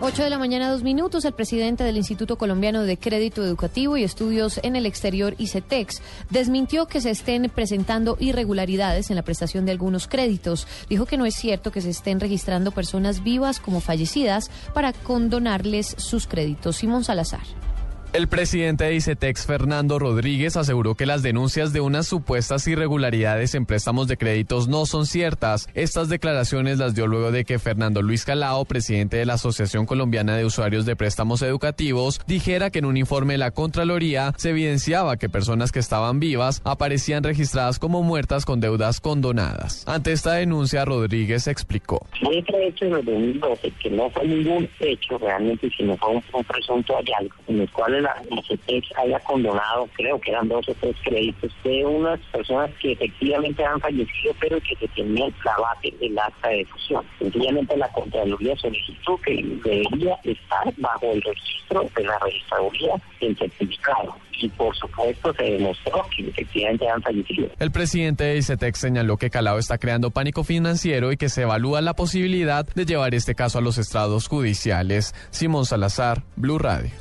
8 de la mañana, dos minutos. El presidente del Instituto Colombiano de Crédito Educativo y Estudios en el Exterior, ICETEX, desmintió que se estén presentando irregularidades en la prestación de algunos créditos. Dijo que no es cierto que se estén registrando personas vivas como fallecidas para condonarles sus créditos. Simón Salazar. El presidente de ICETEX, Fernando Rodríguez, aseguró que las denuncias de unas supuestas irregularidades en préstamos de créditos no son ciertas. Estas declaraciones las dio luego de que Fernando Luis Calao, presidente de la Asociación Colombiana de Usuarios de Préstamos Educativos, dijera que en un informe de la Contraloría se evidenciaba que personas que estaban vivas aparecían registradas como muertas con deudas condonadas. Ante esta denuncia, Rodríguez explicó. De 2012, que no fue ningún hecho realmente, sino fue un presunto hallazgo en el cual la ICETEX haya condonado, creo que eran dos o tres créditos de unas personas que efectivamente han fallecido, pero que se tenían base del acta de fusión. Sencillamente la Contraloría solicitó que debería estar bajo el registro de la registraduría el certificado. Y por supuesto se demostró que efectivamente han fallecido. El presidente de ICETEX señaló que Calao está creando pánico financiero y que se evalúa la posibilidad de llevar este caso a los estrados judiciales. Simón Salazar, Blue Radio.